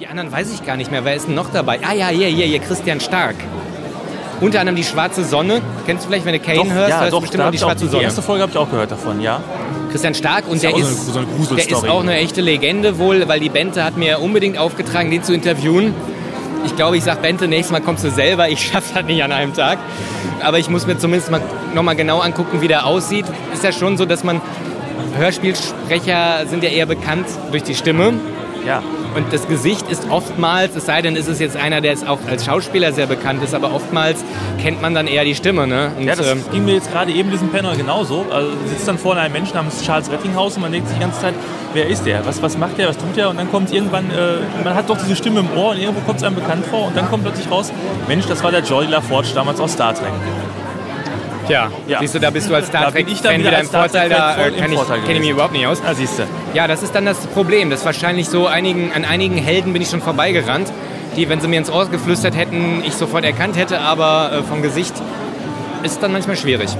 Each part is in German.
Die anderen weiß ich gar nicht mehr. Wer ist denn noch dabei? Ah ja, hier, hier, hier, Christian Stark. Unter anderem die Schwarze Sonne. Kennst du vielleicht, wenn du Kane Doch, hörst, ja, hörst doch, du bestimmt auch die Schwarze die Sonne. erste Folge habe ich auch gehört davon, ja. Christian Stark und Ist der ja auch so ist, eine- so eine der ist auch eine echte Legende wohl, weil die Bente hat mir unbedingt aufgetragen, den zu interviewen. Ich glaube, ich sage Bente, nächstes Mal kommst du selber. Ich schaffe das nicht an einem Tag. Aber ich muss mir zumindest mal nochmal genau angucken, wie der aussieht. Ist ja schon so, dass man Hörspielsprecher sind ja eher bekannt durch die Stimme. Ja. Und das Gesicht ist oftmals, es sei denn, ist es jetzt einer, der jetzt auch als Schauspieler sehr bekannt ist, aber oftmals kennt man dann eher die Stimme. Ne? Und, Ja, das ähm, ging mir jetzt gerade eben diesem Panel genauso. Also sitzt dann vorne ein Mensch namens Charles Rettinghaus und man denkt sich die ganze Zeit, wer ist der? Was, was macht der? Was tut der? Und dann kommt irgendwann, äh, man hat doch diese Stimme im Ohr und irgendwo kommt es einem bekannt vor und dann kommt plötzlich raus, Mensch, das war der Jordi LaForge damals aus Star Trek. Ja. Ja. siehst du, da bist du als Star bin ich dann Trek-Fan wieder im Vorteil. Da äh, kann ich, kenne ich mich überhaupt nicht aus. Ah, siehst du. Ja, das ist dann das Problem. Das ist wahrscheinlich so, einigen, an einigen Helden bin ich schon vorbeigerannt, die, wenn sie mir ins Ohr geflüstert hätten, ich sofort erkannt hätte, aber äh, vom Gesicht ist dann manchmal schwierig.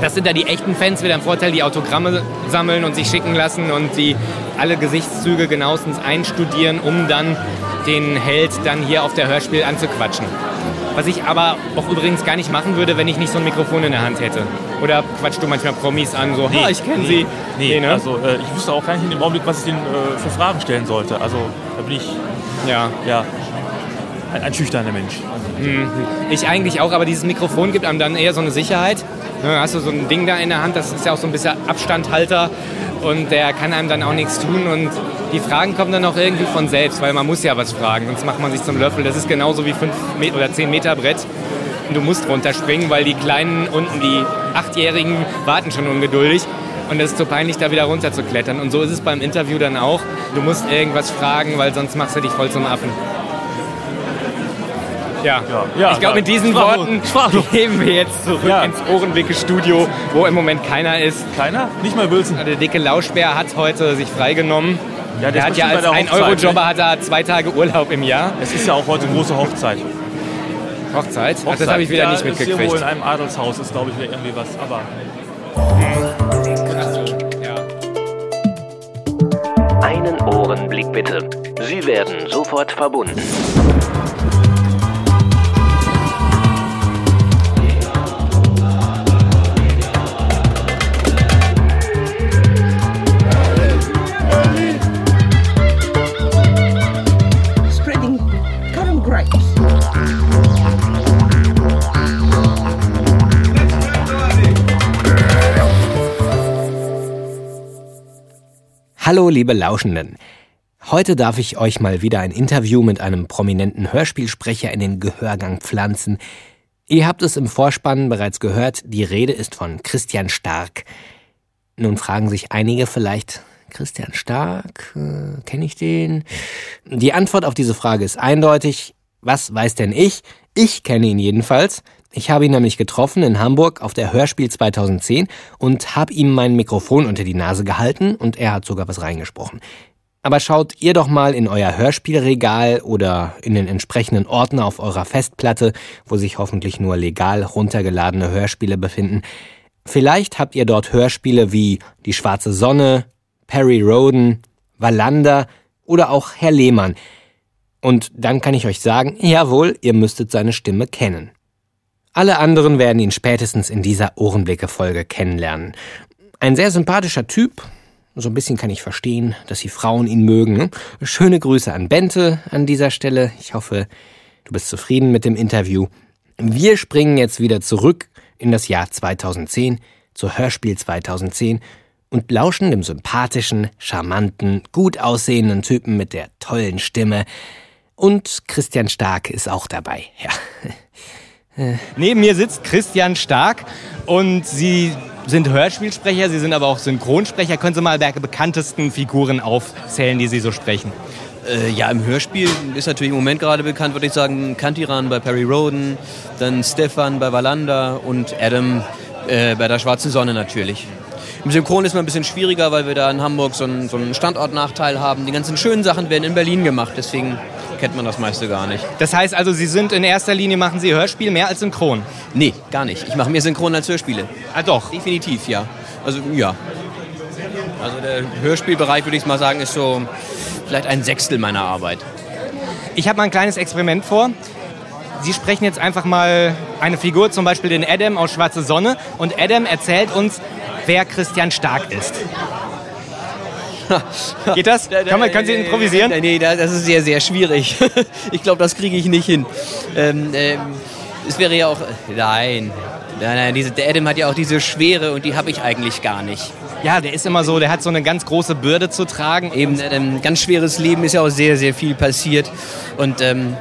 Das sind da die echten Fans wieder im Vorteil, die Autogramme sammeln und sich schicken lassen und die alle Gesichtszüge genauestens einstudieren, um dann den Held dann hier auf der Hörspiel anzuquatschen. Was ich aber auch übrigens gar nicht machen würde, wenn ich nicht so ein Mikrofon in der Hand hätte. Oder quatschst du manchmal Promis an, so, ha, ich kenne sie. Nee, ne? also äh, ich wüsste auch gar nicht in dem Augenblick, was ich denen äh, für Fragen stellen sollte. Also da bin ich ja. ja ein, ein schüchterner Mensch. Ich eigentlich auch, aber dieses Mikrofon gibt einem dann eher so eine Sicherheit. Ne, hast du so ein Ding da in der Hand, das ist ja auch so ein bisschen Abstandhalter und der kann einem dann auch nichts tun und die Fragen kommen dann auch irgendwie von selbst, weil man muss ja was fragen, sonst macht man sich zum Löffel. Das ist genauso wie 5 oder 10 Meter Brett und du musst runterspringen, weil die Kleinen unten, die Achtjährigen, warten schon ungeduldig. Und es ist so peinlich, da wieder runter zu klettern. Und so ist es beim Interview dann auch. Du musst irgendwas fragen, weil sonst machst du dich voll zum Affen. Ja, ja, ich glaube, mit diesen Sprachlos. Worten Sprachlos. gehen wir jetzt zurück Ja. ins Ohrenwicke-Studio, wo im Moment keiner ist. Keiner? Nicht mal Wilson. Der dicke Lauschbär hat heute sich freigenommen. Ja, der hat ja als bei der ein Hochzeit, Eurojobber ne? hat er zwei Tage Urlaub im Jahr. Es ist ja auch heute große Hochzeit. Hochzeit? Ach, das habe ich wieder ja, nicht Ist irgendwo mitgekriegt. in einem Adelshaus ist, glaube ich, wieder irgendwie was. Aber. Einen Ohrenblick bitte. Sie werden sofort verbunden. Hallo, liebe Lauschenden. Heute darf ich euch mal wieder ein Interview mit einem prominenten Hörspielsprecher in den Gehörgang pflanzen. Ihr habt es im Vorspann bereits gehört, die Rede ist von Christian Stark. Nun fragen sich einige vielleicht, Christian Stark, äh, kenne ich den? Die Antwort auf diese Frage ist eindeutig. Was weiß denn ich? Ich kenne ihn jedenfalls. Ich habe ihn nämlich getroffen in Hamburg auf der Hörspiel 2010 und habe ihm mein Mikrofon unter die Nase gehalten und er hat sogar was reingesprochen. Aber schaut ihr doch mal in euer Hörspielregal oder in den entsprechenden Ordner auf eurer Festplatte, wo sich hoffentlich nur legal runtergeladene Hörspiele befinden. Vielleicht habt ihr dort Hörspiele wie Die schwarze Sonne, Perry Roden, Wallander oder auch Herr Lehmann. Und dann kann ich euch sagen, jawohl, ihr müsstet seine Stimme kennen. Alle anderen werden ihn spätestens in dieser Ohrenblicke-Folge kennenlernen. Ein sehr sympathischer Typ. So ein bisschen kann ich verstehen, dass die Frauen ihn mögen. ne? Schöne Grüße an Bente an dieser Stelle. Ich hoffe, du bist zufrieden mit dem Interview. Wir springen jetzt wieder zurück in das Jahr 2010, zur Hörspiel 2010 und lauschen dem sympathischen, charmanten, gut aussehenden Typen mit der tollen Stimme. Und Christian Stark ist auch dabei, ja. Neben mir sitzt Christian Stark und Sie sind Hörspielsprecher, Sie sind aber auch Synchronsprecher. Können Sie mal die bekanntesten Figuren aufzählen, die Sie so sprechen? Äh, ja, im Hörspiel ist natürlich im Moment gerade bekannt, würde ich sagen, Kantiran bei Perry Roden, dann Stefan bei Wallander und Adam äh, bei der Schwarzen Sonne natürlich. Im Synchron ist man ein bisschen schwieriger, weil wir da in Hamburg so einen, so einen Standortnachteil haben. Die ganzen schönen Sachen werden in Berlin gemacht, deswegen kennt man das meiste gar nicht. Das heißt also, Sie sind in erster Linie, machen Sie Hörspiel mehr als Synchron? Nee, gar nicht. Ich mache mehr Synchron als Hörspiele. Ah doch. Definitiv, ja. Also ja. Also der Hörspielbereich, würde ich mal sagen, ist so vielleicht ein Sechstel meiner Arbeit. Ich habe mal ein kleines Experiment vor. Sie sprechen jetzt einfach mal eine Figur, zum Beispiel den Adam aus Schwarze Sonne, und Adam erzählt uns, wer Christian Stark ist. Geht das? Kann man, können Sie improvisieren? Nee, das ist sehr, sehr schwierig. Ich glaube, das kriege ich nicht hin. Ähm, ähm, es wäre ja auch. Nein. Nein, nein, diese, der Adam hat ja auch diese Schwere und die habe ich eigentlich gar nicht. Ja, der ist immer so, der hat so eine ganz große Bürde zu tragen. Eben, ein ähm, ganz schweres Leben ist ja auch sehr, sehr viel passiert. Und ähm,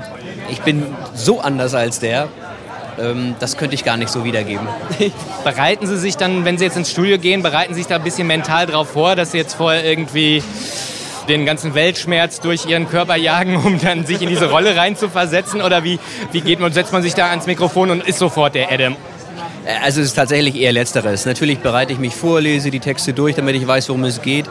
ich bin so anders als der. Ähm, das könnte ich gar nicht so wiedergeben. bereiten Sie sich dann, wenn Sie jetzt ins Studio gehen, bereiten Sie sich da ein bisschen mental drauf vor, dass Sie jetzt vorher irgendwie den ganzen Weltschmerz durch ihren Körper jagen, um dann sich in diese Rolle reinzuversetzen? Oder wie, wie geht man, setzt man sich da ans Mikrofon und ist sofort der Adam? Äh, also es ist tatsächlich eher Letzteres. Natürlich bereite ich mich vor, lese die Texte durch, damit ich weiß, worum es geht.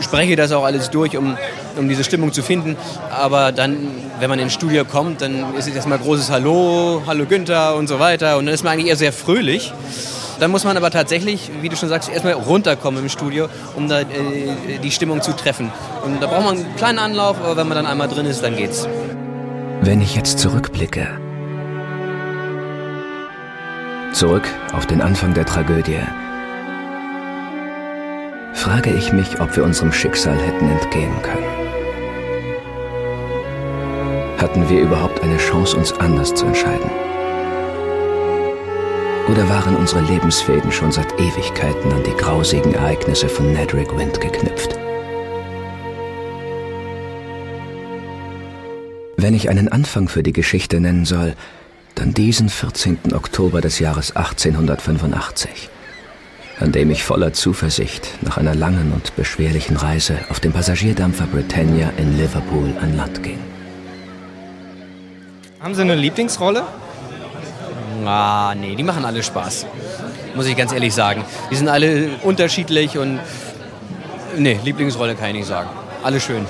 Spreche das auch alles durch, um, um diese Stimmung zu finden. Aber dann, wenn man ins Studio kommt, dann ist es erstmal großes Hallo, Hallo Günther und so weiter. Und dann ist man eigentlich eher sehr fröhlich. Dann muss man aber tatsächlich, wie du schon sagst, erstmal runterkommen im Studio, um da äh, die Stimmung zu treffen. Und da braucht man einen kleinen Anlauf, aber wenn man dann einmal drin ist, dann geht's. Wenn ich jetzt zurückblicke, zurück auf den Anfang der Tragödie, frage ich mich, ob wir unserem Schicksal hätten entgehen können. Hatten wir überhaupt eine Chance, uns anders zu entscheiden? Oder waren unsere Lebensfäden schon seit Ewigkeiten an die grausigen Ereignisse von Nedrick Wind geknüpft? Wenn ich einen Anfang für die Geschichte nennen soll, dann diesen 14. Oktober des Jahres 1885, an dem ich voller Zuversicht nach einer langen und beschwerlichen Reise auf dem Passagierdampfer Britannia in Liverpool an Land ging. Haben Sie eine Lieblingsrolle? Ah, nee, die machen alle Spaß. Muss ich ganz ehrlich sagen. Die sind alle unterschiedlich und nee, Lieblingsrolle kann ich nicht sagen. Alle schön.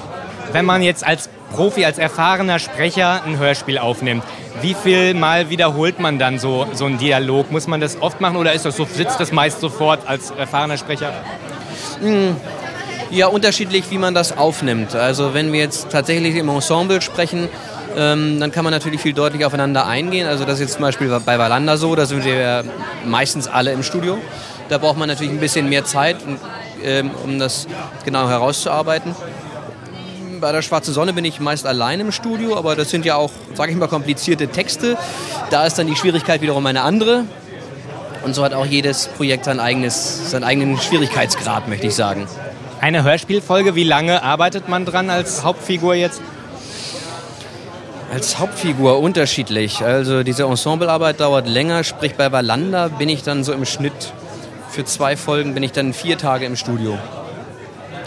Wenn man jetzt als Profi, als erfahrener Sprecher ein Hörspiel aufnimmt, wie viel Mal wiederholt man dann so, so einen Dialog? Muss man das oft machen oder ist das so, sitzt das meist sofort als erfahrener Sprecher? Hm, ja, unterschiedlich, wie man das aufnimmt. Also wenn wir jetzt tatsächlich im Ensemble sprechen, ähm, dann kann man natürlich viel deutlicher aufeinander eingehen. Also das ist jetzt zum Beispiel bei Valanda so, da sind wir meistens alle im Studio. Da braucht man natürlich ein bisschen mehr Zeit, ähm, um das genau herauszuarbeiten. Bei der Schwarze Sonne bin ich meist allein im Studio, aber das sind ja auch, sage ich mal, komplizierte Texte. Da ist dann die Schwierigkeit wiederum eine andere. Und so hat auch jedes Projekt sein eigenes, seinen eigenen Schwierigkeitsgrad, möchte ich sagen. Eine Hörspielfolge, wie lange arbeitet man dran als Hauptfigur jetzt? Als Hauptfigur unterschiedlich. Also diese Ensemblearbeit dauert länger, sprich bei Valanda bin ich dann so im Schnitt für zwei Folgen bin ich dann vier Tage im Studio.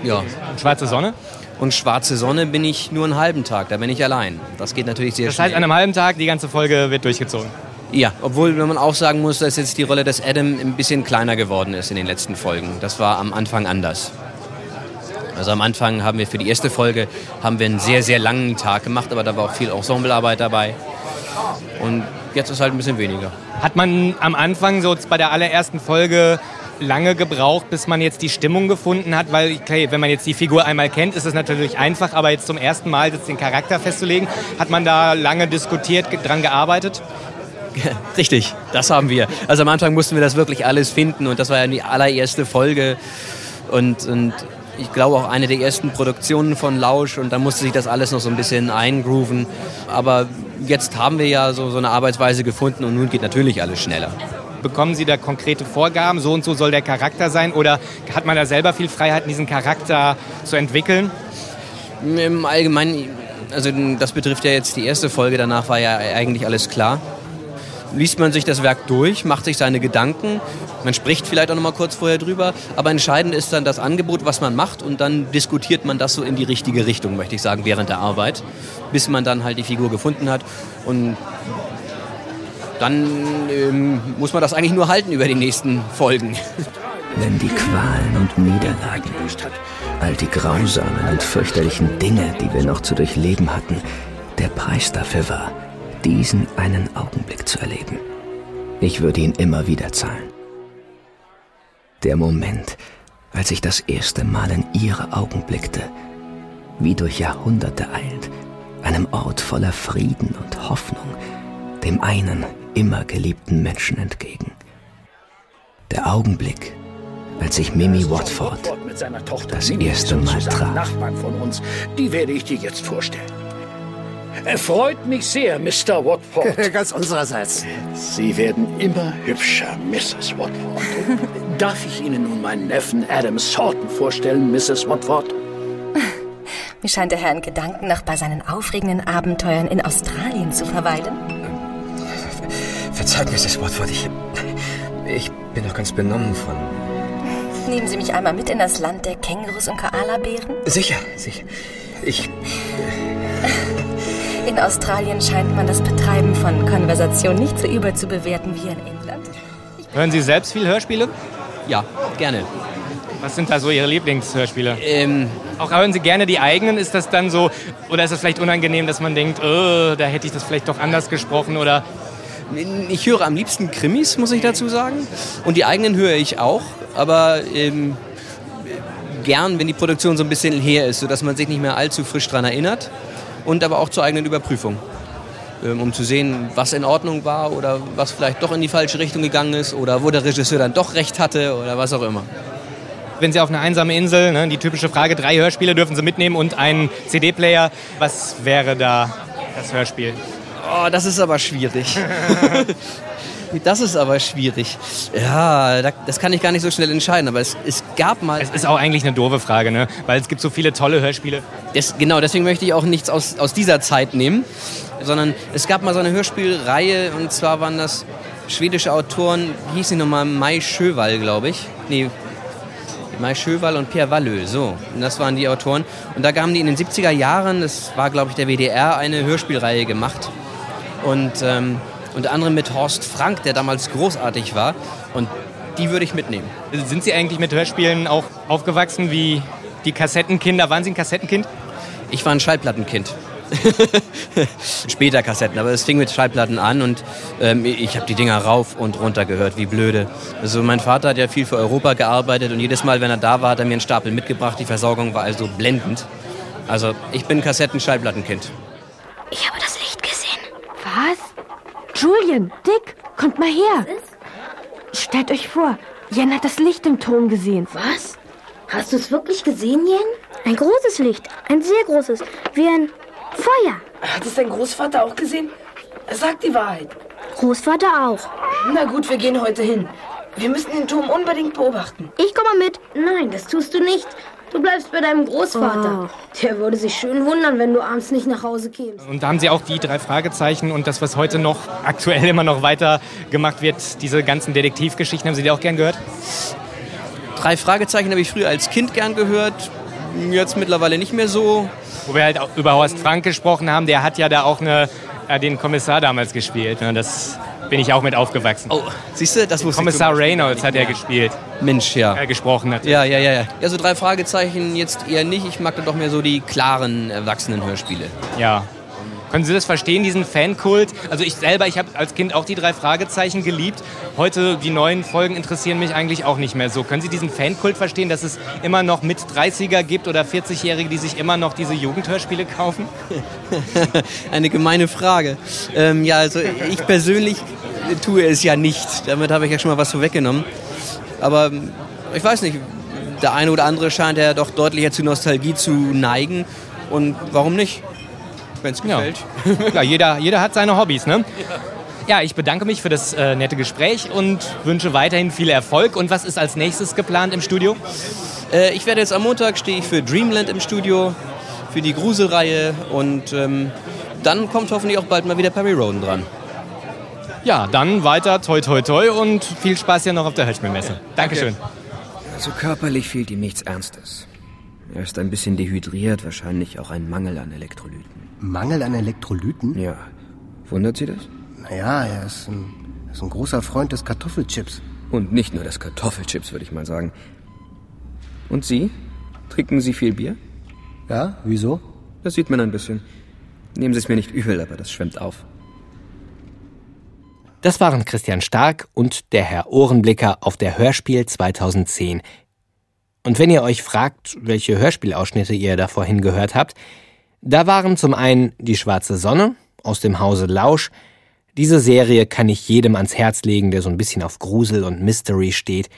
Ja. Und Schwarze Sonne? Und Schwarze Sonne bin ich nur einen halben Tag, da bin ich allein. Das geht natürlich sehr das schnell. Das heißt, an einem halben Tag, die ganze Folge wird durchgezogen? Ja, obwohl wenn man auch sagen muss, dass jetzt die Rolle des Adam ein bisschen kleiner geworden ist in den letzten Folgen. Das war am Anfang anders. Also am Anfang haben wir für die erste Folge haben wir einen sehr, sehr langen Tag gemacht, aber da war auch viel Ensemblearbeit dabei. Und jetzt ist halt ein bisschen weniger. Hat man am Anfang so bei der allerersten Folge lange gebraucht, bis man jetzt die Stimmung gefunden hat, weil okay, wenn man jetzt die Figur einmal kennt, ist es natürlich einfach, aber jetzt zum ersten Mal jetzt den Charakter festzulegen, hat man da lange diskutiert, dran gearbeitet? Richtig, das haben wir. Also am Anfang mussten wir das wirklich alles finden und das war ja die allererste Folge und, und ich glaube auch eine der ersten Produktionen von Lausch und da musste sich das alles noch so ein bisschen eingrooven. Aber jetzt haben wir ja so, so eine Arbeitsweise gefunden und nun geht natürlich alles schneller. Bekommen Sie da konkrete Vorgaben, so und so soll der Charakter sein? Oder hat man da selber viel Freiheit, diesen Charakter zu entwickeln? Im Allgemeinen, also das betrifft ja jetzt die erste Folge, danach war ja eigentlich alles klar. Liest man sich das Werk durch, macht sich seine Gedanken, man spricht vielleicht auch noch mal kurz vorher drüber, aber entscheidend ist dann das Angebot, was man macht und dann diskutiert man das so in die richtige Richtung, möchte ich sagen, während der Arbeit, bis man dann halt die Figur gefunden hat und dann ähm, muss man das eigentlich nur halten über die nächsten Folgen. Wenn die Qualen und Niederlagen, all die grausamen und fürchterlichen Dinge, die wir noch zu durchleben hatten, der Preis dafür war, diesen einen Augenblick zu erleben. Ich würde ihn immer wieder zahlen. Der Moment, als ich das erste Mal in ihre Augen blickte, wie durch Jahrhunderte eilt, einem Ort voller Frieden und Hoffnung, dem einen immer geliebten Menschen entgegen. Der Augenblick, als ich Mimi Watford das erste Mal traf. Nachbarn von uns, die werde ich dir jetzt vorstellen. Erfreut mich sehr, Mr. Watford. Ganz unsererseits. Sie werden immer hübscher, Mrs. Watford. Darf ich Ihnen nun meinen Neffen Adam Sorton vorstellen, Mrs. Watford? Mir scheint der Herr in Gedanken noch bei seinen aufregenden Abenteuern in Australien zu verweilen. Verzeiht, Mrs. Watford, ich, ich bin noch ganz benommen von... Nehmen Sie mich einmal mit in das Land der Kängurus und Koalabären? Sicher, sicher. Ich... In Australien scheint man das Betreiben von Konversation nicht so überzubewerten wie in England. Hören Sie selbst viel Hörspiele? Ja, gerne. Was sind da so Ihre Lieblingshörspiele? Ähm, Auch hören Sie gerne die eigenen? Ist das dann so, oder ist es vielleicht unangenehm, dass man denkt, oh, da hätte ich das vielleicht doch anders gesprochen oder ich höre am liebsten Krimis, muss ich dazu sagen. Und die eigenen höre ich auch, aber ähm, gern, wenn die Produktion so ein bisschen her ist, sodass man sich nicht mehr allzu frisch daran erinnert. Und aber auch zur eigenen Überprüfung. Ähm, um zu sehen, was in Ordnung war oder was vielleicht doch in die falsche Richtung gegangen ist oder wo der Regisseur dann doch recht hatte oder was auch immer. wenn Sie auf eine einsame Insel, ne, die typische Frage, drei Hörspiele dürfen Sie mitnehmen und einen CD-Player, was wäre da das Hörspiel? Oh, das ist aber schwierig. das ist aber schwierig. Ja, da- das kann ich gar nicht so schnell entscheiden, aber es, es gab mal... Es ist auch eigentlich eine doofe Frage, ne? weil es gibt so viele tolle Hörspiele. Das, genau, deswegen möchte ich auch nichts aus, aus dieser Zeit nehmen, sondern es gab mal so eine Hörspielreihe und zwar waren das schwedische Autoren, wie hieß die nochmal, Mai Schövall, glaube ich. Nee, Mai Schövall und Pierre Wallö, so. Und das waren die Autoren. Und da haben die in den 70er Jahren, das war glaube ich der WDR, eine Hörspielreihe gemacht. Und ähm, unter anderem mit Horst Frank, der damals großartig war. Und die würde ich mitnehmen. Sind Sie eigentlich mit Hörspielen auch aufgewachsen wie die Kassettenkinder? Waren Sie ein Kassettenkind? Ich war ein Schallplattenkind. Später Kassetten, aber es fing mit Schallplatten an und ähm, ich habe die Dinger rauf und runter gehört, wie blöde. Also mein Vater hat ja viel für Europa gearbeitet und jedes Mal, wenn er da war, hat er mir einen Stapel mitgebracht. Die Versorgung war also blendend. Also ich bin Kassetten-Schallplattenkind. Ich habe das? Julian, Dick, kommt mal her. Stellt euch vor, Jen hat das Licht im Turm gesehen. Was? Hast du es wirklich gesehen, Jen? Ein großes Licht. Ein sehr großes. Wie ein Feuer. Hat es dein Großvater auch gesehen? Er sagt die Wahrheit. Großvater auch. Na gut, wir gehen heute hin. Wir müssen den Turm unbedingt beobachten. Ich komme mit. Nein, das tust du nicht. Du bleibst bei deinem Großvater. Der würde sich schön wundern, wenn du abends nicht nach Hause kämst. Und da haben Sie auch die drei Fragezeichen und das, was heute noch aktuell immer noch weiter gemacht wird, diese ganzen Detektivgeschichten, haben Sie die auch gern gehört? Drei Fragezeichen habe ich früher als Kind gern gehört, jetzt mittlerweile nicht mehr so. Wo wir halt auch über Horst Frank gesprochen haben, der hat ja da auch eine, äh, den Kommissar damals gespielt. Ne? Das bin ich auch mit aufgewachsen. Oh, siehst du, das wusste Kommissar ich Reynolds hat er gespielt, Mensch, ja. äh, gesprochen hat. Ja, ja, ja, ja. Ja, so drei Fragezeichen jetzt eher nicht. Ich mag dann doch mehr so die klaren Erwachsenen-Hörspiele. Ja. Können Sie das verstehen, diesen Fankult? Also ich selber, ich habe als Kind auch die drei Fragezeichen geliebt. Heute, die neuen Folgen interessieren mich eigentlich auch nicht mehr so. Können Sie diesen Fankult verstehen, dass es immer noch mit 30er gibt oder 40-Jährige, die sich immer noch diese Jugendhörspiele kaufen? Eine gemeine Frage. Ähm, ja, also ich persönlich tue es ja nicht. Damit habe ich ja schon mal was vorweggenommen. Aber ähm, ich weiß nicht, der eine oder andere scheint ja doch deutlicher zu Nostalgie zu neigen. Und warum nicht? Wenn es Ja. gefällt. Klar, jeder, jeder hat seine Hobbys, ne? Ja, ich bedanke mich für das äh, nette Gespräch und wünsche weiterhin viel Erfolg. Und was ist als nächstes geplant im Studio? Äh, ich werde jetzt am Montag stehe ich für Dreamland im Studio, für die Gruselreihe und ähm, dann kommt hoffentlich auch bald mal wieder Perry Roden dran. Ja, dann weiter toi toi toi und viel Spaß hier noch auf der Hölschmilmesse. Dankeschön. Also körperlich fehlt ihm nichts Ernstes. Er ist ein bisschen dehydriert, wahrscheinlich auch ein Mangel an Elektrolyten. Mangel an Elektrolyten? Ja. Wundert Sie das? Naja, er ist ein, er ist ein großer Freund des Kartoffelchips. Und nicht nur des Kartoffelchips, würde ich mal sagen. Und Sie? Trinken Sie viel Bier? Ja, wieso? Das sieht man ein bisschen. Nehmen Sie es mir nicht übel, aber das schwemmt auf. Das waren Christian Stark und der Herr Ohrenblicker auf der Hörspiel 2010. Und wenn ihr euch fragt, welche Hörspielausschnitte ihr da vorhin gehört habt, da waren zum einen Die schwarze Sonne aus dem Hause Lausch. Diese Serie kann ich jedem ans Herz legen, der so ein bisschen auf Grusel und Mystery steht.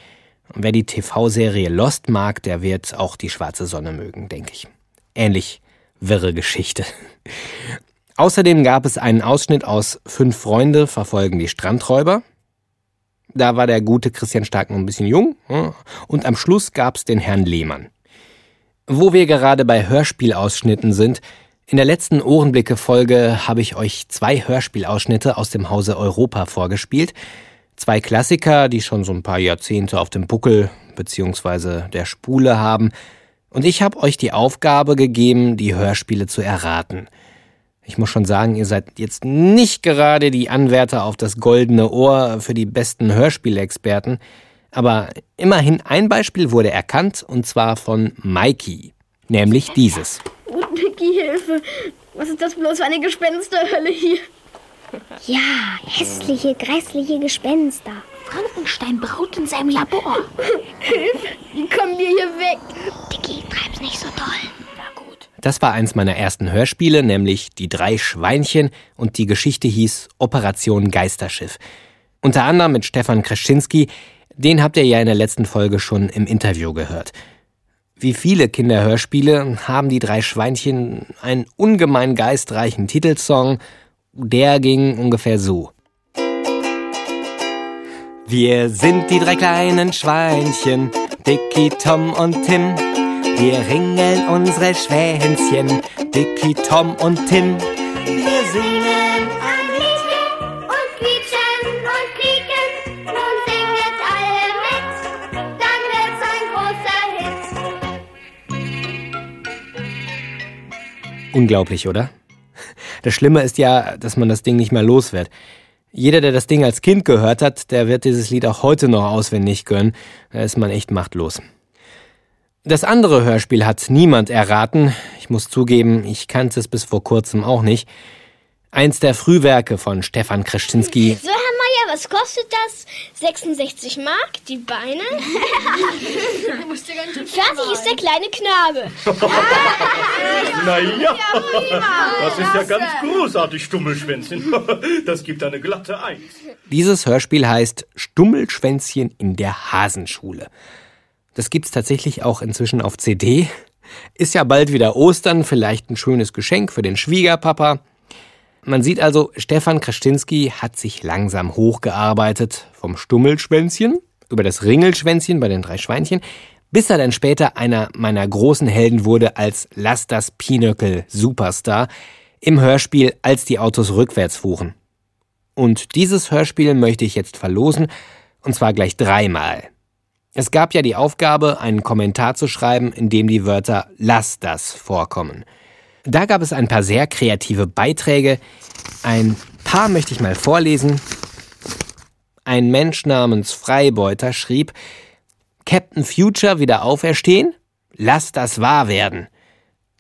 Und wer die TV-Serie Lost mag, der wird auch Die schwarze Sonne mögen, denke ich. Ähnlich wirre Geschichte. Außerdem gab es einen Ausschnitt aus Fünf Freunde verfolgen die Strandräuber. Da war der gute Christian Stark noch ein bisschen jung. Und am Schluss gab es den Herrn Lehmann. Wo wir gerade bei Hörspielausschnitten sind, in der letzten Ohrenblicke-Folge habe ich euch zwei Hörspielausschnitte aus dem Hause Europa vorgespielt. Zwei Klassiker, die schon so ein paar Jahrzehnte auf dem Buckel bzw. der Spule haben. Und ich habe euch die Aufgabe gegeben, die Hörspiele zu erraten. Ich muss schon sagen, ihr seid jetzt nicht gerade die Anwärter auf das goldene Ohr für die besten Hörspielexperten, aber immerhin ein Beispiel wurde erkannt und zwar von Mikey, nämlich dieses. Oh, Dicky, Hilfe! Was ist das bloß für eine Gespensterhölle hier? Ja, hässliche, grässliche Gespenster. Frankenstein braut in seinem Labor. Hilfe! Wie kommen wir hier weg? Dicky, treib's nicht so doll. Das war eins meiner ersten Hörspiele, nämlich Die drei Schweinchen und die Geschichte hieß Operation Geisterschiff. Unter anderem mit Stefan Kreschinski, den habt ihr ja in der letzten Folge schon im Interview gehört. Wie viele Kinderhörspiele haben die drei Schweinchen einen ungemein geistreichen Titelsong. Der ging ungefähr so. Wir sind die drei kleinen Schweinchen, Dicky, Tom und Tim. Wir ringeln unsere Schwänzchen, Dicky, Tom und Tim. Wir singen ein Liedchen und quietschen und quieken. Nun singet alle mit, dann wird's ein großer Hit. Unglaublich, oder? Das Schlimme ist ja, dass man das Ding nicht mehr los wird. Jeder, der das Ding als Kind gehört hat, der wird dieses Lied auch heute noch auswendig können. Da ist man echt machtlos. Das andere Hörspiel hat niemand erraten. Ich muss zugeben, ich kannte es bis vor kurzem auch nicht. Eins der Frühwerke von Stefan Kreschinski. So, Herr Meier, was kostet das? 66 Mark, die Beine? Fertig ist der kleine Knabe. Naja, das ist ja ganz großartig, Stummelschwänzchen. Das gibt eine glatte Eins. Dieses Hörspiel heißt Stummelschwänzchen in der Hasenschule. Das gibt's tatsächlich auch inzwischen auf CD. Ist ja bald wieder Ostern, vielleicht ein schönes Geschenk für den Schwiegerpapa. Man sieht also, Stefan Kraschinski hat sich langsam hochgearbeitet vom Stummelschwänzchen über das Ringelschwänzchen bei den drei Schweinchen, bis er dann später einer meiner großen Helden wurde als Lass das Pinöckel Superstar im Hörspiel Als die Autos rückwärts fuhren. Und dieses Hörspiel möchte ich jetzt verlosen, und zwar gleich dreimal. Es gab ja die Aufgabe, einen Kommentar zu schreiben, in dem die Wörter Lass das vorkommen. Da gab es ein paar sehr kreative Beiträge. Ein paar möchte ich mal vorlesen. Ein Mensch namens Freibeuter schrieb, Captain Future wieder auferstehen? Lass das wahr werden.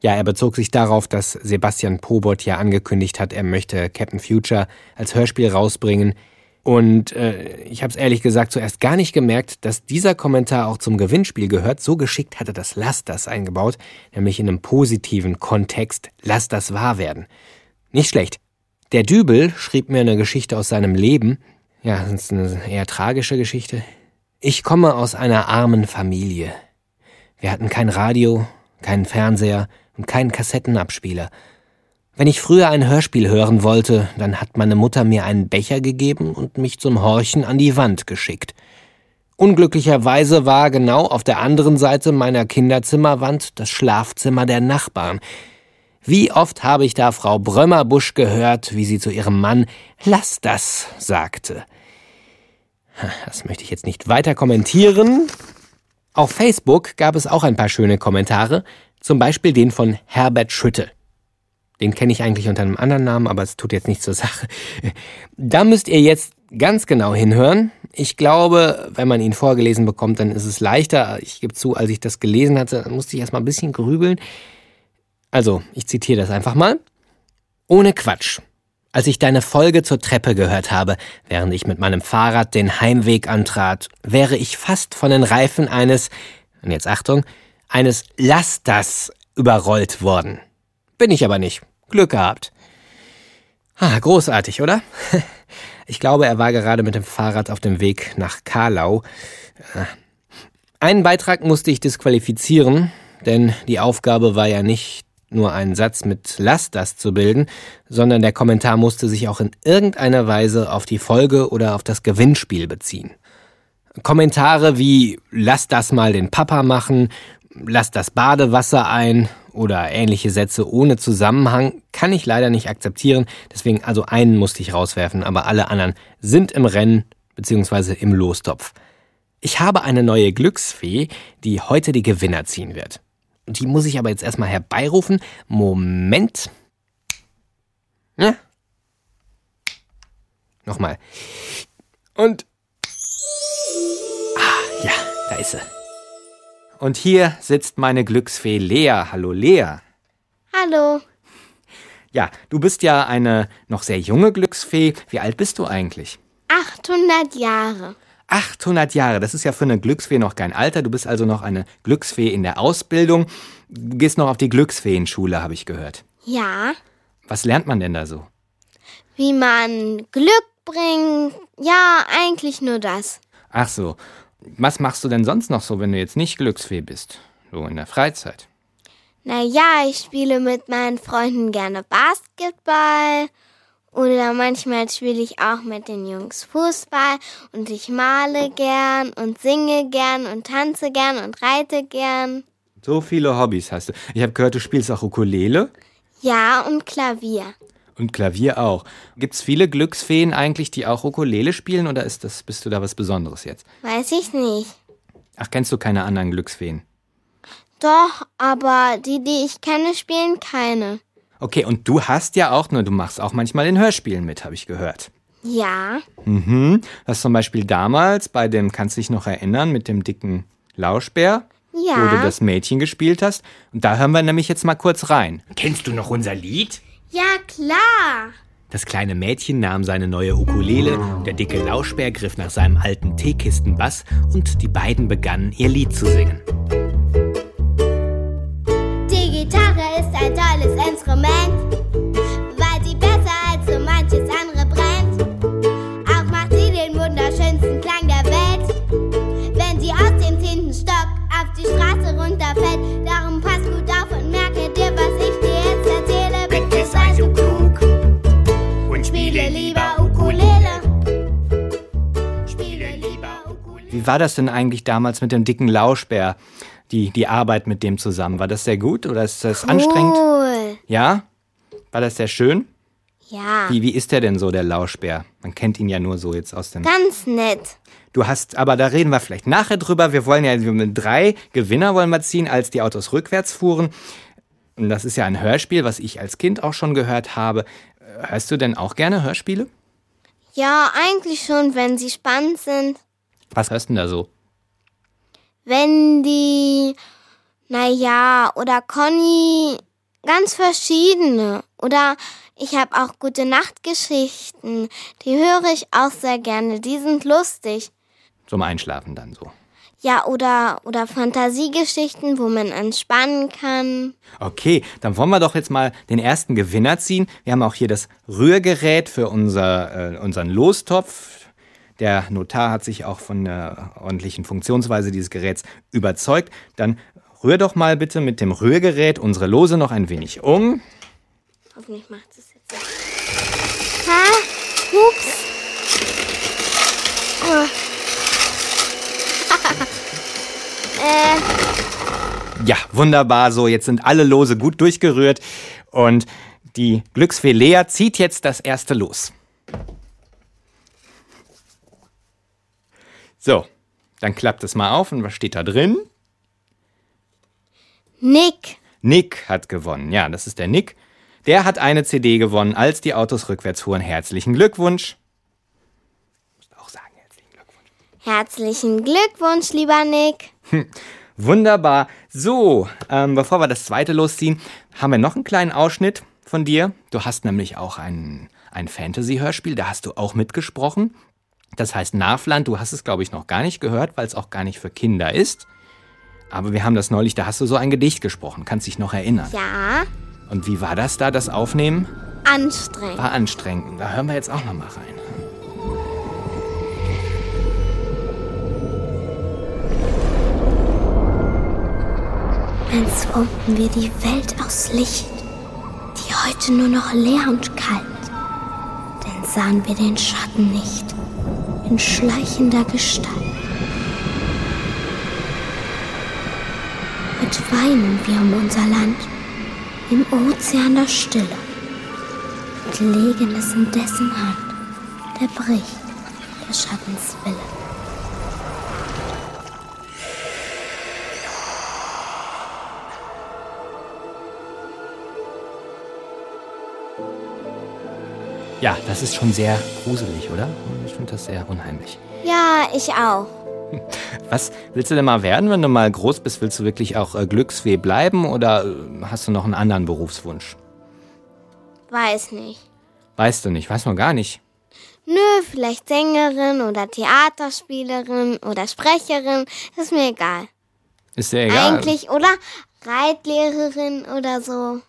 Ja, er bezog sich darauf, dass Sebastian Pobot ja angekündigt hat, er möchte Captain Future als Hörspiel rausbringen. Und äh, ich habe es ehrlich gesagt zuerst gar nicht gemerkt, dass dieser Kommentar auch zum Gewinnspiel gehört. So geschickt hatte das Lass das eingebaut, nämlich in einem positiven Kontext. Lass das wahr werden. Nicht schlecht. Der Dübel schrieb mir eine Geschichte aus seinem Leben. Ja, das ist eine eher tragische Geschichte. Ich komme aus einer armen Familie. Wir hatten kein Radio, keinen Fernseher und keinen Kassettenabspieler. Wenn ich früher ein Hörspiel hören wollte, dann hat meine Mutter mir einen Becher gegeben und mich zum Horchen an die Wand geschickt. Unglücklicherweise war genau auf der anderen Seite meiner Kinderzimmerwand das Schlafzimmer der Nachbarn. Wie oft habe ich da Frau Brömmerbusch gehört, wie sie zu ihrem Mann Lass das sagte. Das möchte ich jetzt nicht weiter kommentieren. Auf Facebook gab es auch ein paar schöne Kommentare, zum Beispiel den von Herbert Schütte. Den kenne ich eigentlich unter einem anderen Namen, aber es tut jetzt nicht zur Sache. Da müsst ihr jetzt ganz genau hinhören. Ich glaube, wenn man ihn vorgelesen bekommt, dann ist es leichter. Ich gebe zu, als ich das gelesen hatte, musste ich erstmal ein bisschen grübeln. Also, ich zitiere das einfach mal. Ohne Quatsch. Als ich deine Folge zur Treppe gehört habe, während ich mit meinem Fahrrad den Heimweg antrat, wäre ich fast von den Reifen eines, und jetzt Achtung, eines Lasters überrollt worden. Bin ich aber nicht. Glück gehabt. Ah, großartig, oder? Ich glaube, er war gerade mit dem Fahrrad auf dem Weg nach Karlau. Äh, einen Beitrag musste ich disqualifizieren, denn die Aufgabe war ja nicht nur einen Satz mit Lasters zu bilden, sondern der Kommentar musste sich auch in irgendeiner Weise auf die Folge oder auf das Gewinnspiel beziehen. Kommentare wie lass das mal den Papa machen, lass das Badewasser ein oder ähnliche Sätze ohne Zusammenhang kann ich leider nicht akzeptieren, deswegen also einen musste ich rauswerfen, aber alle anderen sind im Rennen bzw. im Lostopf. Ich habe eine neue Glücksfee, die heute die Gewinner ziehen wird. Die muss ich aber jetzt erstmal herbeirufen. Moment. Ja. Nochmal. Und. Ah, ja, da ist sie. Und hier sitzt meine Glücksfee Lea. Hallo Lea. Hallo. Ja, du bist ja eine noch sehr junge Glücksfee. Wie alt bist du eigentlich? 800 Jahre. 800 Jahre, das ist ja für eine Glücksfee noch kein Alter. Du bist also noch eine Glücksfee in der Ausbildung. Du gehst noch auf die Glücksfeenschule, habe ich gehört. Ja. Was lernt man denn da so? Wie man Glück bringt. Ja, eigentlich nur das. Ach so. Was machst du denn sonst noch so, wenn du jetzt nicht Glücksfee bist? So in der Freizeit? Naja, ich spiele mit meinen Freunden gerne Basketball. Oder manchmal spiele ich auch mit den Jungs Fußball und ich male gern und singe gern und tanze gern und reite gern. So viele Hobbys hast du. Ich habe gehört, du spielst auch Ukulele Ja, und Klavier. Und Klavier auch. Gibt's viele Glücksfeen eigentlich, die auch Ukulele spielen oder ist das bist du da was Besonderes jetzt? Weiß ich nicht. Ach, kennst du keine anderen Glücksfeen? Doch, aber die, die ich kenne, spielen keine. Okay, und du hast ja auch, nur du machst auch manchmal in Hörspielen mit, habe ich gehört. Ja. Mhm. Was zum Beispiel damals bei dem, kannst du dich noch erinnern, mit dem dicken Lauschbär, Ja. wo du das Mädchen gespielt hast. Und da hören wir nämlich jetzt mal kurz rein. Kennst du noch unser Lied? Ja, klar. Das kleine Mädchen nahm seine neue Ukulele, der dicke Lauschbär griff nach seinem alten Teekistenbass und die beiden begannen ihr Lied zu singen. Wie war das denn eigentlich damals mit dem dicken Lauschbär? Die, die Arbeit mit dem zusammen. War das sehr gut oder ist das anstrengend? Cool. Ja? War das sehr schön? Ja. Wie, wie ist der denn so, der Lauschbär? Man kennt ihn ja nur so jetzt aus dem. Ganz nett. Du hast, aber da reden wir vielleicht nachher drüber. Wir wollen ja wir mit drei Gewinner wollen wir ziehen, als die Autos rückwärts fuhren. Und das ist ja ein Hörspiel, was ich als Kind auch schon gehört habe. Hörst du denn auch gerne Hörspiele? Ja, eigentlich schon, wenn sie spannend sind. Was du denn da so? Wenn die, naja, oder Conny, ganz verschiedene. Oder ich habe auch gute Nachtgeschichten. Die höre ich auch sehr gerne. Die sind lustig. Zum Einschlafen dann so. Ja, oder, oder Fantasiegeschichten, wo man entspannen kann. Okay, dann wollen wir doch jetzt mal den ersten Gewinner ziehen. Wir haben auch hier das Rührgerät für unser, äh, unseren Lostopf. Der Notar hat sich auch von der ordentlichen Funktionsweise dieses Geräts überzeugt. Dann rühr doch mal bitte mit dem Rührgerät unsere Lose noch ein wenig um. Hoffentlich macht es jetzt. nicht. Ha? Ups. Oh. äh, Ja, wunderbar. So, jetzt sind alle Lose gut durchgerührt. Und die Glücksfee Lea zieht jetzt das erste Los. So, dann klappt es mal auf und was steht da drin? Nick. Nick hat gewonnen. Ja, das ist der Nick. Der hat eine CD gewonnen, als die Autos rückwärts fuhren. Herzlichen Glückwunsch. Herzlichen Glückwunsch, lieber Nick. Wunderbar. So, ähm, bevor wir das zweite losziehen, haben wir noch einen kleinen Ausschnitt von dir. Du hast nämlich auch ein, ein Fantasy-Hörspiel, da hast du auch mitgesprochen. Das heißt Nafland, du hast es, glaube ich, noch gar nicht gehört, weil es auch gar nicht für Kinder ist. Aber wir haben das neulich, da hast du so ein Gedicht gesprochen. Kannst dich noch erinnern? Ja, Und wie war das da, das Aufnehmen? anstrengend. War anstrengend. Da hören wir jetzt auch noch mal rein. Als formten wir die Welt aus Licht, die heute nur noch leer und kalt. Denn sahen wir den Schatten nicht in schleichender Gestalt. Heute weinen wir um unser Land im Ozean der Stille und legen es in dessen Hand, der bricht des Schattens Wille. Ja, das ist schon sehr gruselig, oder? Ich finde das sehr unheimlich. Ja, ich auch. Was willst du denn mal werden, wenn du mal groß bist? Willst du wirklich auch äh, Glücksfee bleiben oder äh, hast du noch einen anderen Berufswunsch? Weiß nicht. Weißt du nicht, weiß man gar nicht. Nö, vielleicht Sängerin oder Theaterspielerin oder Sprecherin, ist mir egal. Ist dir egal. Eigentlich, oder? Reitlehrerin oder so.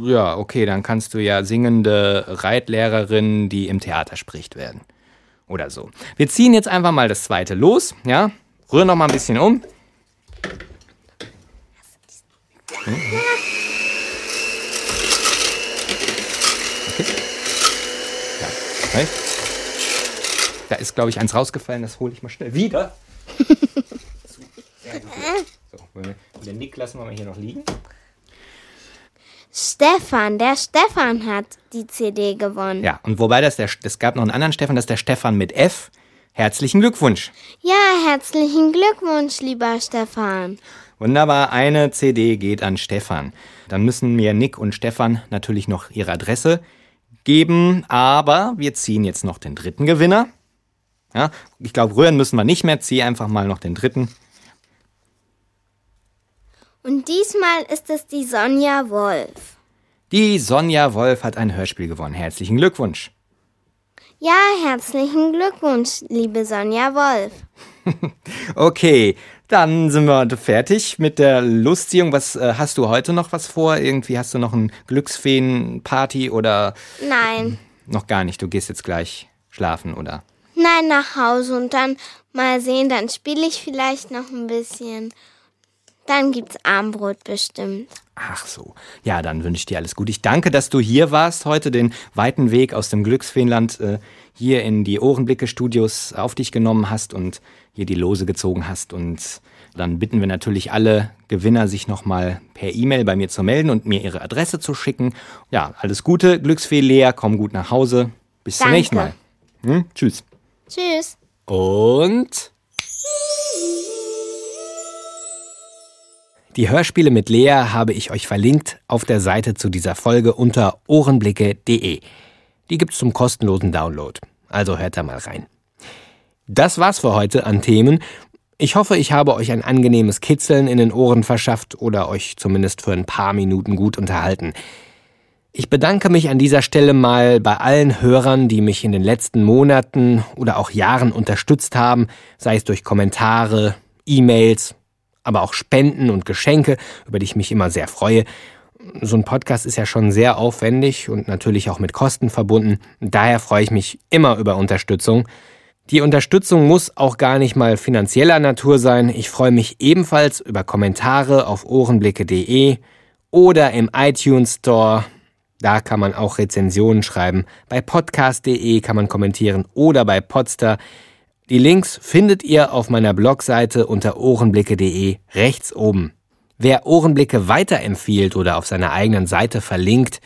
Ja, okay, dann kannst du ja singende Reitlehrerin, die im Theater spricht, werden. Oder so. Wir ziehen jetzt einfach mal das zweite los, ja? Rühr noch mal ein bisschen um. Mhm. Okay. Ja, recht. Da ist, glaube ich, eins rausgefallen, das hole ich mal schnell wieder. Sehr gut. So, den Nick lassen wir mal hier noch liegen. Stefan, der Stefan hat die CD gewonnen. Ja, und wobei das, der, es gab noch einen anderen Stefan, das ist der Stefan mit F. Herzlichen Glückwunsch. Ja, herzlichen Glückwunsch, lieber Stefan. Wunderbar, eine CD geht an Stefan. Dann müssen mir Nick und Stefan natürlich noch ihre Adresse geben, aber wir ziehen jetzt noch den dritten Gewinner. Ja, ich glaube, rühren müssen wir nicht mehr, zieh einfach mal noch den dritten. Und diesmal ist es die Sonja Wolf. Die Sonja Wolf hat ein Hörspiel gewonnen. Herzlichen Glückwunsch. Ja, herzlichen Glückwunsch, liebe Sonja Wolf. Okay, dann sind wir fertig mit der Lustziehung. Was äh, hast du heute noch was vor? Irgendwie hast du noch ein Glücksfeen-Party oder Nein, noch gar nicht? Du gehst jetzt gleich schlafen oder? nein, nach Hause und dann mal sehen, dann spiele ich vielleicht noch ein bisschen. Dann gibt's Armbrot bestimmt. Ach so. Ja, dann wünsche ich dir alles Gute. Ich danke, dass du hier warst heute, den weiten Weg aus dem Glücksfeenland äh, hier in die Ohrenblicke-Studios auf dich genommen hast und hier die Lose gezogen hast. Und dann bitten wir natürlich alle Gewinner, sich nochmal per E-Mail bei mir zu melden und mir ihre Adresse zu schicken. Ja, alles Gute, Glücksfee Lea, komm gut nach Hause. Bis zum Danke. nächsten Mal. Hm? Tschüss. Tschüss. Und die Hörspiele mit Lea habe ich euch verlinkt auf der Seite zu dieser Folge unter ohrenblicke.de. Die gibt's zum kostenlosen Download. Also hört da mal rein. Das war's für heute an Themen. Ich hoffe, ich habe euch ein angenehmes Kitzeln in den Ohren verschafft oder euch zumindest für ein paar Minuten gut unterhalten. Ich bedanke mich an dieser Stelle mal bei allen Hörern, die mich in den letzten Monaten oder auch Jahren unterstützt haben, sei es durch Kommentare, E-Mails, aber auch Spenden und Geschenke, über die ich mich immer sehr freue. So ein Podcast ist ja schon sehr aufwendig und natürlich auch mit Kosten verbunden. Daher freue ich mich immer über Unterstützung. Die Unterstützung muss auch gar nicht mal finanzieller Natur sein. Ich freue mich ebenfalls über Kommentare auf ohrenblicke.de oder im iTunes Store. Da kann man auch Rezensionen schreiben. Bei podcast.de kann man kommentieren oder bei Podster. Die Links findet ihr auf meiner Blogseite unter ohrenblicke.de rechts oben. Wer Ohrenblicke weiterempfiehlt oder auf seiner eigenen Seite verlinkt,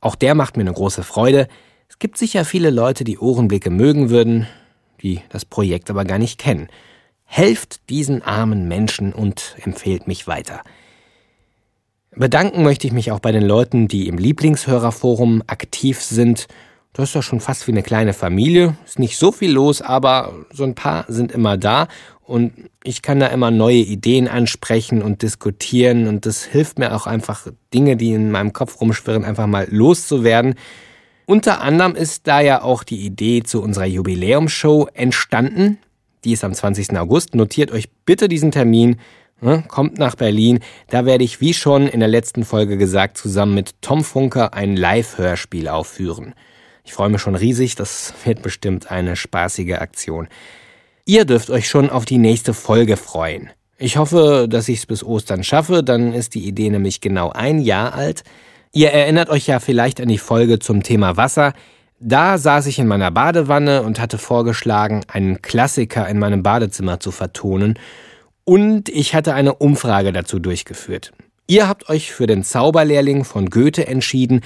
auch der macht mir eine große Freude. Es gibt sicher viele Leute, die Ohrenblicke mögen würden, die das Projekt aber gar nicht kennen. Helft diesen armen Menschen und empfehlt mich weiter. Bedanken möchte ich mich auch bei den Leuten, die im Lieblingshörerforum aktiv sind. Das ist doch schon fast wie eine kleine Familie. Ist nicht so viel los, aber so ein paar sind immer da und ich kann da immer neue Ideen ansprechen und diskutieren und das hilft mir auch einfach, Dinge, die in meinem Kopf rumschwirren, einfach mal loszuwerden. Unter anderem ist da ja auch die Idee zu unserer Jubiläumsshow entstanden. Die ist am 20. August. Notiert euch bitte diesen Termin. Ne? Kommt nach Berlin, da werde ich, wie schon in der letzten Folge gesagt, zusammen mit Tom Funker ein Live-Hörspiel aufführen. Ich freue mich schon riesig, das wird bestimmt eine spaßige Aktion. Ihr dürft euch schon auf die nächste Folge freuen. Ich hoffe, dass ich es bis Ostern schaffe, dann ist die Idee nämlich genau ein Jahr alt. Ihr erinnert euch ja vielleicht an die Folge zum Thema Wasser. Da saß ich in meiner Badewanne und hatte vorgeschlagen, einen Klassiker in meinem Badezimmer zu vertonen und ich hatte eine Umfrage dazu durchgeführt. Ihr habt euch für den Zauberlehrling von Goethe entschieden.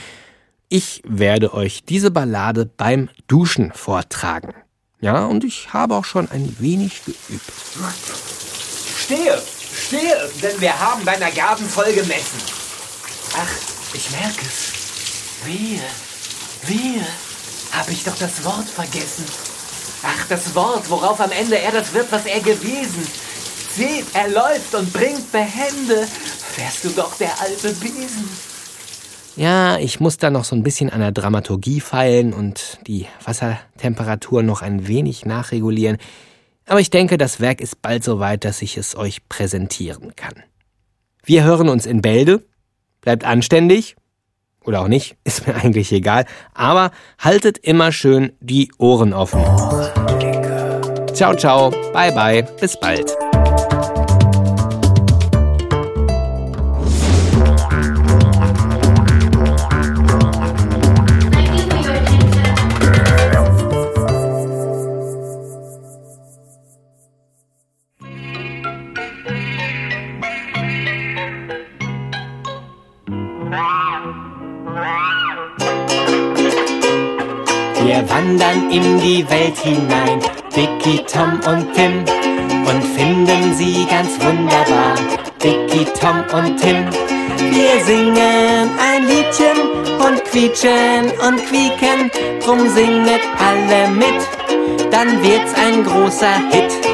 Ich werde euch diese Ballade beim Duschen vortragen. Ja, und ich habe auch schon ein wenig geübt. Stehe, stehe, denn wir haben deiner Gaben voll gemessen. Ach, ich merke es. Wehe, wehe, habe ich doch das Wort vergessen. Ach, das Wort, worauf am Ende er das wird, was er gewesen. Seht, er läuft und bringt behende. Wärst du doch der alte Besen. Ja, ich muss da noch so ein bisschen an der Dramaturgie feilen und die Wassertemperatur noch ein wenig nachregulieren. Aber ich denke, das Werk ist bald so weit, dass ich es euch präsentieren kann. Wir hören uns in Bälde. Bleibt anständig. Oder auch nicht, ist mir eigentlich egal. Aber haltet immer schön die Ohren offen. Ciao, ciao. Bye, bye. Bis bald. In die Welt hinein, Dicky, Tom und Tim, und finden sie ganz wunderbar, Dicky, Tom und Tim. Wir singen ein Liedchen und quietschen und quieken, drum singet alle mit, dann wird's ein großer Hit.